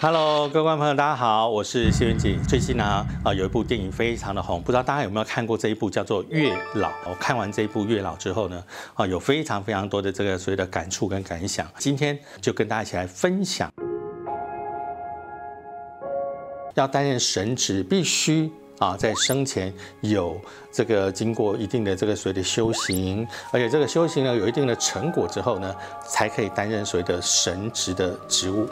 Hello，各位观众朋友，大家好，我是谢元锦。最近呢，啊，有一部电影非常的红，不知道大家有没有看过这一部叫做《月老》。我看完这一部《月老》之后呢，啊，有非常非常多的这个所谓的感触跟感想。今天就跟大家一起来分享，要担任神职必须。啊，在生前有这个经过一定的这个所谓的修行，而且这个修行呢有一定的成果之后呢，才可以担任所谓的神职的职务。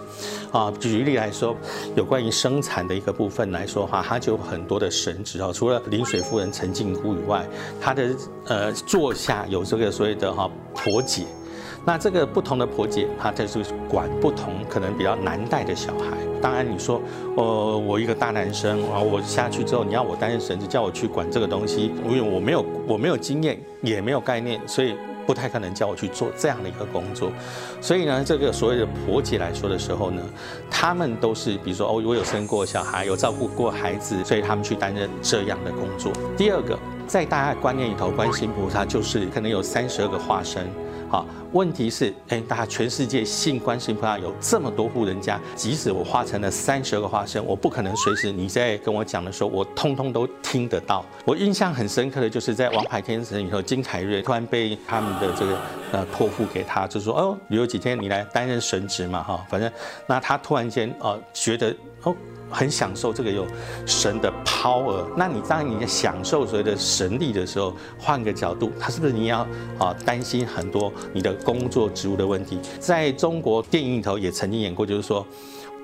啊，举例来说，有关于生产的一个部分来说的话，它就有很多的神职哦，除了临水夫人陈静姑以外，她的呃座下有这个所谓的哈婆姐。那这个不同的婆姐，她就是管不同可能比较难带的小孩。当然你说，呃，我一个大男生啊，我下去之后，你要我担任神子，叫我去管这个东西，因为我没有我没有经验，也没有概念，所以不太可能叫我去做这样的一个工作。所以呢，这个所谓的婆姐来说的时候呢，他们都是比如说哦，我有生过小孩，有照顾过孩子，所以他们去担任这样的工作。第二个，在大家观念里头，观世音菩萨就是可能有三十二个化身。好，问题是，哎，大家全世界信观世音菩萨有这么多户人家，即使我化成了三十二个化身，我不可能随时你在跟我讲的时候，我通通都听得到。我印象很深刻的就是在王牌天神里头，金凯瑞突然被他们的这个呃托付给他，就说哦，有几天你来担任神职嘛，哈，反正那他突然间呃觉得哦。很享受这个有神的 power，那你当你享受所谓的神力的时候，换个角度，他是不是你要啊担心很多你的工作职务的问题？在中国电影里头也曾经演过，就是说，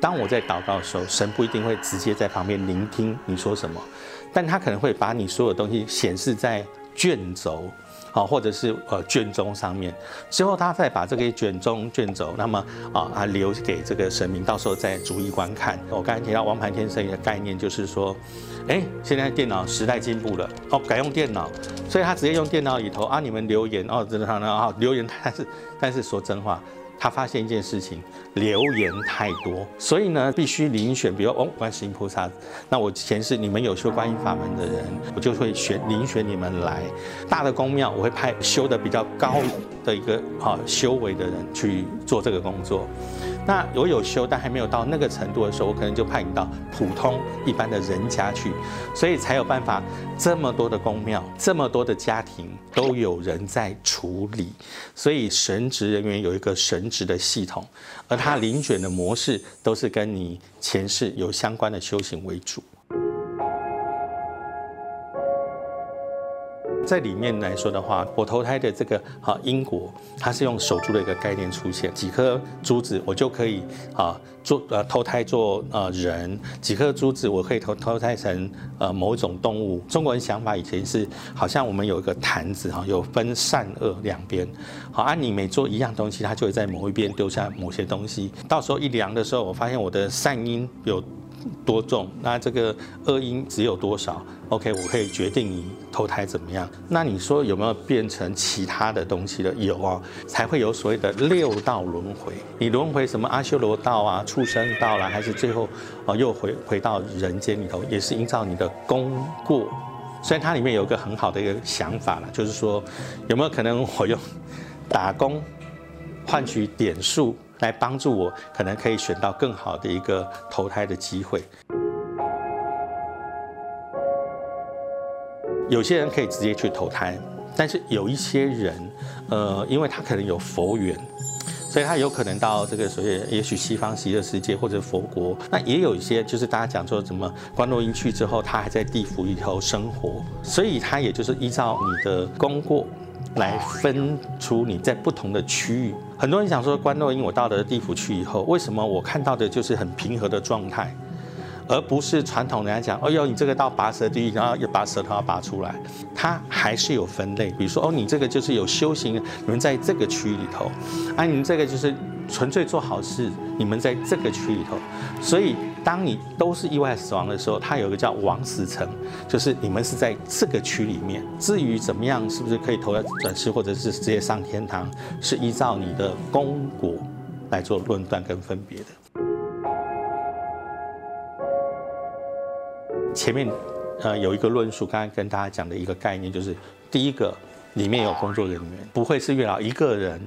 当我在祷告的时候，神不一定会直接在旁边聆听你说什么，但他可能会把你所有东西显示在 卷轴。好，或者是呃卷宗上面，之后他再把这个卷宗卷走，那么啊啊留给这个神明，到时候再逐一观看。我刚才提到王盘天神的概念，就是说，哎，现在电脑时代进步了，哦，改用电脑，所以他直接用电脑里头啊，你们留言哦，真的呢啊留言，但是但是说真话。他发现一件事情，留言太多，所以呢，必须遴选，比如哦，观世音菩萨，那我前世你们有修观音法门的人，我就会选遴选你们来。大的宫庙，我会派修的比较高的一个啊修为的人去做这个工作。那我有修，但还没有到那个程度的时候，我可能就派你到普通一般的人家去，所以才有办法这么多的宫庙，这么多的家庭都有人在处理，所以神职人员有一个神职的系统，而他遴选的模式都是跟你前世有相关的修行为主。在里面来说的话，我投胎的这个啊因果，它是用守住的一个概念出现，几颗珠子我就可以啊做呃投胎做呃人，几颗珠子我可以投投胎成呃某一种动物。中国人想法以前是好像我们有一个坛子哈，有分善恶两边，好，按你每做一样东西，它就会在某一边丢下某些东西，到时候一量的时候，我发现我的善因有。多重？那这个恶因只有多少？OK，我可以决定你投胎怎么样。那你说有没有变成其他的东西的？有啊，才会有所谓的六道轮回。你轮回什么阿修罗道啊、畜生道啦，还是最后啊又回回到人间里头，也是依照你的功过。所以它里面有一个很好的一个想法了，就是说有没有可能我用打工换取点数？来帮助我，可能可以选到更好的一个投胎的机会。有些人可以直接去投胎，但是有一些人，呃，因为他可能有佛缘，所以他有可能到这个所谓也许西方极乐世界或者佛国。那也有一些就是大家讲说什么观落音去之后，他还在地府里头生活，所以他也就是依照你的功过。来分出你在不同的区域。很多人想说，关洛因我到了地府去以后，为什么我看到的就是很平和的状态，而不是传统人家讲，哦哟，你这个到拔舌地狱，然后要把舌头要拔出来，它还是有分类。比如说，哦，你这个就是有修行，你们在这个区域里头，啊，你们这个就是纯粹做好事，你们在这个区域里头，所以。当你都是意外死亡的时候，它有一个叫亡死层，就是你们是在这个区里面。至于怎么样，是不是可以投胎转世，或者是直接上天堂，是依照你的功果来做论断跟分别的。前面呃有一个论述，刚刚跟大家讲的一个概念，就是第一个里面有工作人员，不会是月老一个人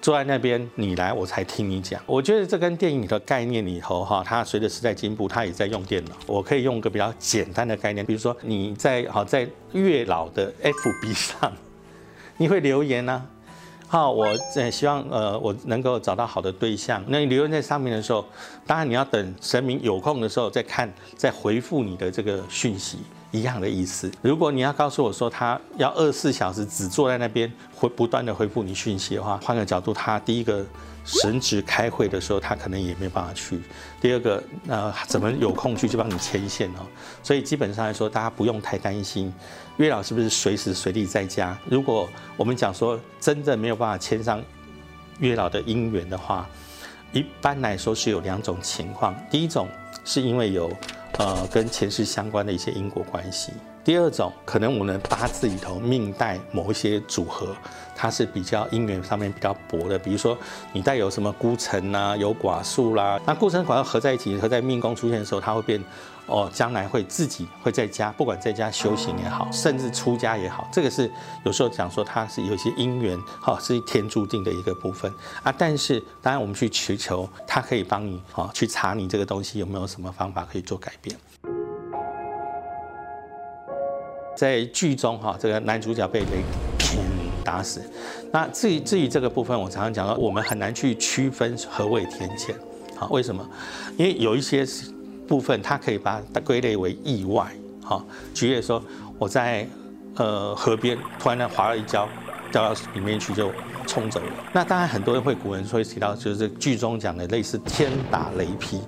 坐在那边，你来我才听你讲。我觉得这跟电影里的概念里头哈，它随着时代进步，它也在用电脑。我可以用个比较简单的概念，比如说你在好在月老的 FB 上，你会留言呢？好，我呃希望呃我能够找到好的对象。那你留言在上面的时候，当然你要等神明有空的时候再看，再回复你的这个讯息。一样的意思。如果你要告诉我说他要二十四小时只坐在那边回不断的回复你讯息的话，换个角度，他第一个神职开会的时候，他可能也没办法去。第二个，呃，怎么有空去就帮你牵线哦？所以基本上来说，大家不用太担心月老是不是随时随地在家。如果我们讲说真的没有办法牵上月老的姻缘的话，一般来说是有两种情况。第一种是因为有。呃，跟前世相关的一些因果关系。第二种，可能我们八字里头命带某一些组合，它是比较姻缘上面比较薄的。比如说，你带有什么孤城呐，有寡宿啦，那孤城寡宿合在一起，合在命宫出现的时候，它会变。哦，将来会自己会在家，不管在家修行也好，甚至出家也好，这个是有时候讲说它是有一些姻缘，哈，是天注定的一个部分啊。但是当然我们去祈求，它可以帮你，哈，去查你这个东西有没有什么方法可以做改变。在剧中，哈，这个男主角被雷劈打死。那至于至于这个部分，我常常讲到，我们很难去区分何谓天谴，好，为什么？因为有一些。部分，它可以把它归类为意外。好，举例说，我在呃河边突然间滑了一跤，掉到里面去就冲走了。那当然，很多人会古人会提到，就是剧中讲的类似天打雷劈。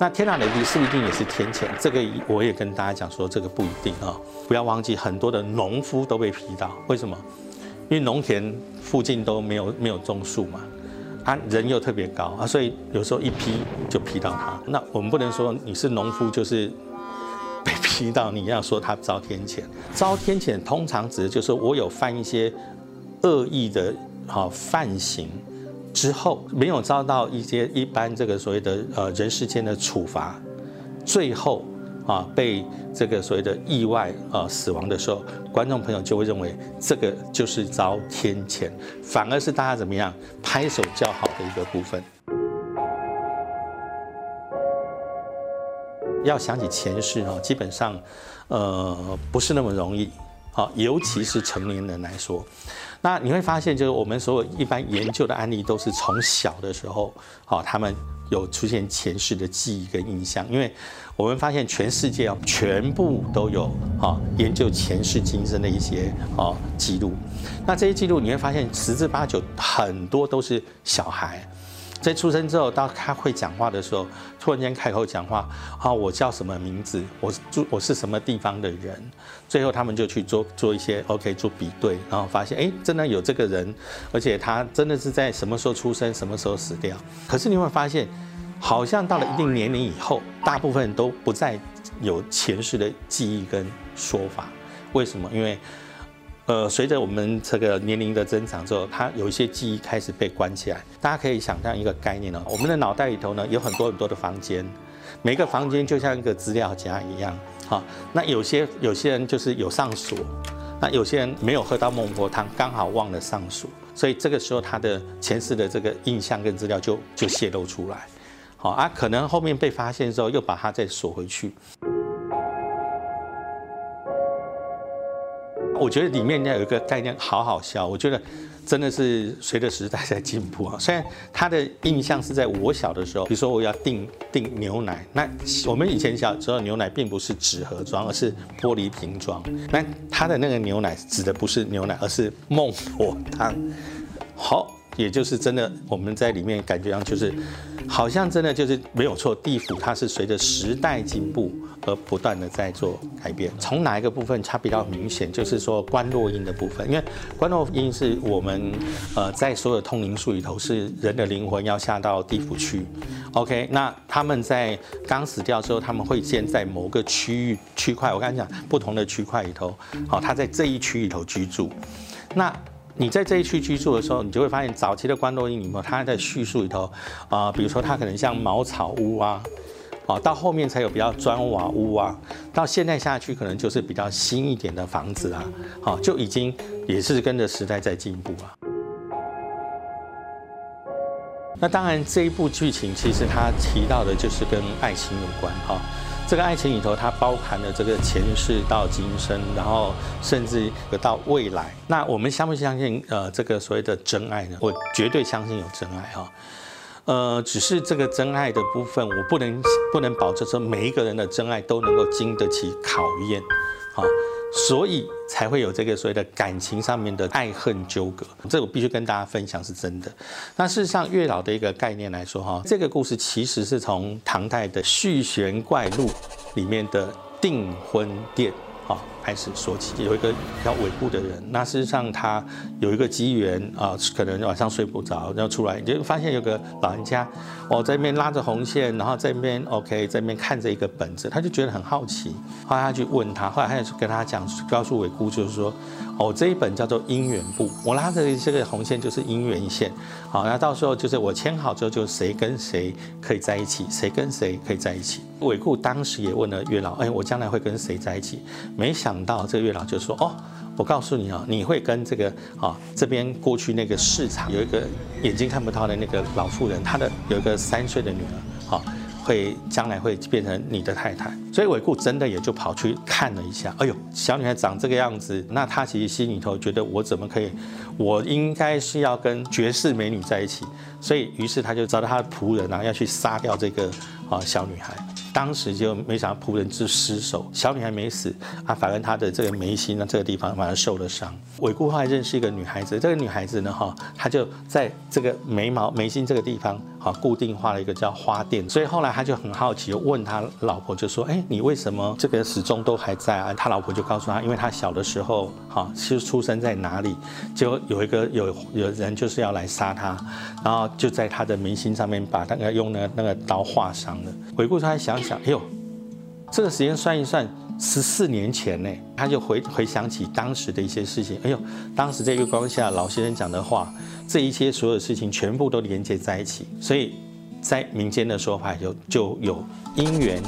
那天打雷劈是不是一定也是天谴？这个我也跟大家讲说，这个不一定啊。不要忘记，很多的农夫都被劈到，为什么？因为农田附近都没有没有种树嘛。他人又特别高啊，所以有时候一劈就劈到他。那我们不能说你是农夫就是被劈到，你要说他遭天谴。遭天谴通常指的就是我有犯一些恶意的哈犯行之后，没有遭到一些一般这个所谓的呃人世间的处罚，最后。啊，被这个所谓的意外啊死亡的时候，观众朋友就会认为这个就是遭天谴，反而是大家怎么样拍手叫好的一个部分。要想起前世啊，基本上呃不是那么容易，啊，尤其是成年人来说。那你会发现，就是我们所有一般研究的案例，都是从小的时候，好，他们。有出现前世的记忆跟印象，因为我们发现全世界啊，全部都有啊研究前世今生的一些啊记录。那这些记录你会发现十之八九很多都是小孩。在出生之后，到他会讲话的时候，突然间开口讲话，啊，我叫什么名字？我住我是什么地方的人？最后他们就去做做一些 OK 做比对，然后发现，哎，真的有这个人，而且他真的是在什么时候出生，什么时候死掉。可是你会发现，好像到了一定年龄以后，大部分人都不再有前世的记忆跟说法。为什么？因为呃，随着我们这个年龄的增长之后，它有一些记忆开始被关起来。大家可以想象一个概念呢，我们的脑袋里头呢有很多很多的房间，每个房间就像一个资料夹一样。好，那有些有些人就是有上锁，那有些人没有喝到孟婆汤，刚好忘了上锁，所以这个时候他的前世的这个印象跟资料就就泄露出来。好啊，可能后面被发现之后又把它再锁回去。我觉得里面有一个概念好好笑，我觉得真的是随着时代在进步啊。虽然他的印象是在我小的时候，比如说我要订订牛奶，那我们以前小时候牛奶并不是纸盒装，而是玻璃瓶装。那他的那个牛奶指的不是牛奶，而是孟婆汤。好，也就是真的我们在里面感觉上就是。好像真的就是没有错，地府它是随着时代进步而不断的在做改变。从哪一个部分它比较明显，就是说观落阴的部分，因为观落阴是我们呃在所有通灵术里头是人的灵魂要下到地府去。OK，那他们在刚死掉之后，他们会先在某个区域区块，我刚才讲不同的区块里头，好，他在这一区里头居住。那你在这一区居住的时候，你就会发现早期的关洛音里面，它在叙述里头啊，比如说它可能像茅草屋啊，啊，到后面才有比较砖瓦屋啊，到现在下去可能就是比较新一点的房子啊，好，就已经也是跟着时代在进步了。那当然，这一部剧情其实它提到的就是跟爱情有关哈。这个爱情里头，它包含了这个前世到今生，然后甚至到未来。那我们相不相信呃这个所谓的真爱呢？我绝对相信有真爱哈。呃，只是这个真爱的部分，我不能不能保证说每一个人的真爱都能够经得起考验，好，所以才会有这个所谓的感情上面的爱恨纠葛。这我必须跟大家分享是真的。那事实上，月老的一个概念来说，哈，这个故事其实是从唐代的《续弦怪录》里面的订婚殿。好，开始说起，有一个叫韦固的人，那事实上他有一个机缘啊，可能晚上睡不着，然后出来，就发现有个老人家，哦，在那边拉着红线，然后在那边 OK，在那边看着一个本子，他就觉得很好奇，后来他去问他，后来他也是跟他讲，告诉韦固就是说。哦，这一本叫做姻缘簿，我拉着这个红线就是姻缘线。好，那到时候就是我签好之后，就谁跟谁可以在一起，谁跟谁可以在一起。韦固当时也问了月老，哎，我将来会跟谁在一起？没想到这个月老就说，哦，我告诉你啊，你会跟这个啊这边过去那个市场有一个眼睛看不到的那个老妇人，她的有一个三岁的女儿，会将来会变成你的太太，所以韦固真的也就跑去看了一下。哎呦，小女孩长这个样子，那他其实心里头觉得我怎么可以，我应该是要跟绝世美女在一起。所以于是他就找到他的仆人啊，要去杀掉这个啊小女孩。当时就没想到仆人之失手，小女孩没死啊，反而她的这个眉心呢这个地方反而受了伤。韦固后来认识一个女孩子，这个女孩子呢哈，她就在这个眉毛眉心这个地方哈固定化了一个叫花店，所以后来他就很好奇，问他老婆就说：哎，你为什么这个始终都还在啊？他老婆就告诉他，因为他小的时候哈是出生在哪里，就有一个有有人就是要来杀他，然后就在他的眉心上面把那个用那个那个刀划伤了。回顾他想。哎呦，这个时间算一算，十四年前呢，他就回回想起当时的一些事情。哎呦，当时在月光下老先生讲的话，这一些所有事情全部都连接在一起。所以在民间的说法就就有因缘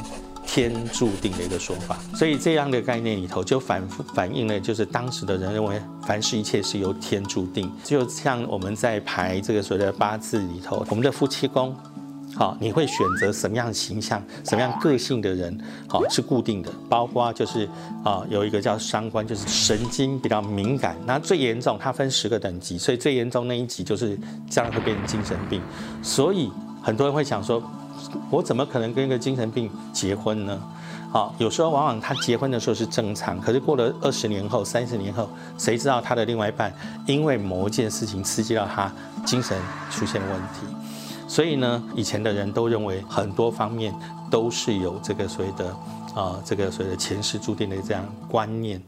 天注定的一个说法。所以这样的概念里头就反复反映了，就是当时的人认为凡事一切是由天注定。就像我们在排这个所谓的八字里头，我们的夫妻宫。好，你会选择什么样形象、什么样个性的人？好，是固定的，包括就是啊，有一个叫伤官，就是神经比较敏感。那最严重，它分十个等级，所以最严重那一级就是将来会变成精神病。所以很多人会想说，我怎么可能跟一个精神病结婚呢？好，有时候往往他结婚的时候是正常，可是过了二十年后、三十年后，谁知道他的另外一半因为某一件事情刺激到他精神出现问题？所以呢，以前的人都认为很多方面都是有这个所谓的啊，这个所谓的前世注定的这样观念。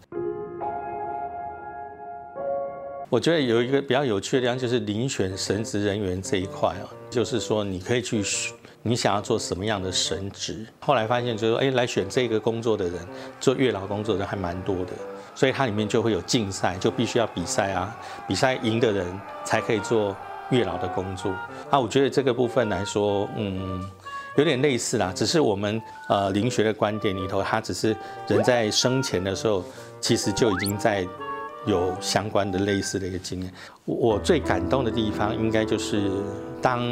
我觉得有一个比较有趣的地方，就是遴选神职人员这一块啊，就是说你可以去你想要做什么样的神职。后来发现就是说，哎，来选这个工作的人，做月老工作的人还蛮多的，所以它里面就会有竞赛，就必须要比赛啊，比赛赢的人才可以做。月老的工作啊，我觉得这个部分来说，嗯，有点类似啦。只是我们呃灵学的观点里头，它只是人在生前的时候，其实就已经在有相关的类似的一个经验。我最感动的地方，应该就是当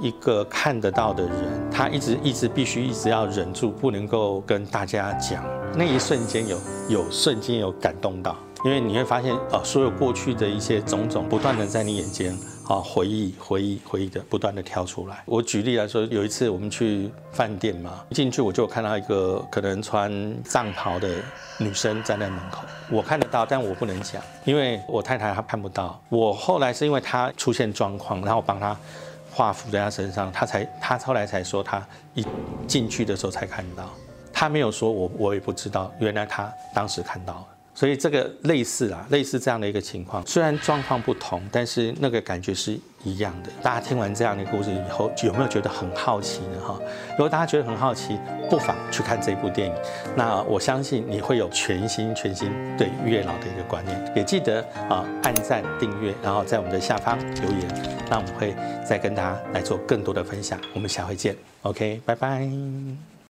一个看得到的人，他一直一直必须一直要忍住，不能够跟大家讲，那一瞬间有有瞬间有感动到，因为你会发现，啊，所有过去的一些种种，不断的在你眼前。啊，回忆回忆回忆的不断的跳出来。我举例来说，有一次我们去饭店嘛，进去我就看到一个可能穿藏袍的女生站在门口，我看得到，但我不能讲，因为我太太她看不到。我后来是因为她出现状况，然后我帮她画符在她身上，她才她后来才说她一进去的时候才看到，她没有说我我也不知道，原来她当时看到了。所以这个类似啊，类似这样的一个情况，虽然状况不同，但是那个感觉是一样的。大家听完这样的故事以后，有没有觉得很好奇呢？哈，如果大家觉得很好奇，不妨去看这部电影。那我相信你会有全新、全新对月老的一个观念。也记得啊，按赞、订阅，然后在我们的下方留言，那我们会再跟大家来做更多的分享。我们下回见，OK，拜拜。